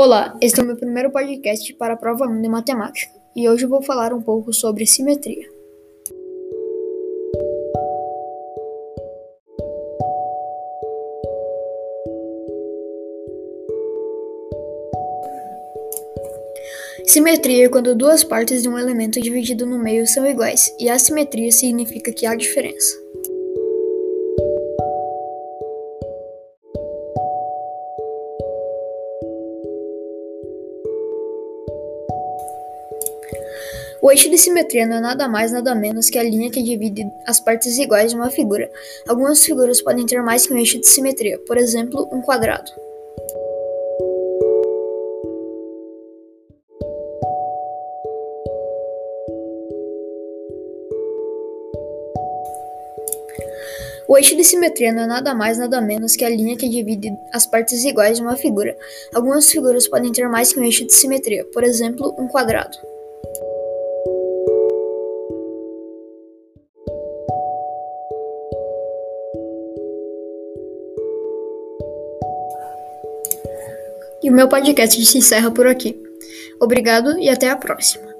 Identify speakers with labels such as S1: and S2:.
S1: Olá, este é o meu primeiro podcast para a prova 1 de matemática e hoje vou falar um pouco sobre simetria. Simetria é quando duas partes de um elemento dividido no meio são iguais, e assimetria significa que há diferença. O eixo de simetria não é nada mais nada menos que a linha que divide as partes iguais de uma figura. Algumas figuras podem ter mais que um eixo de simetria, por exemplo, um quadrado. O eixo de simetria não é nada mais nada menos que a linha que divide as partes iguais de uma figura. Algumas figuras podem ter mais que um eixo de simetria, por exemplo, um quadrado. E o meu podcast se encerra por aqui. Obrigado e até a próxima.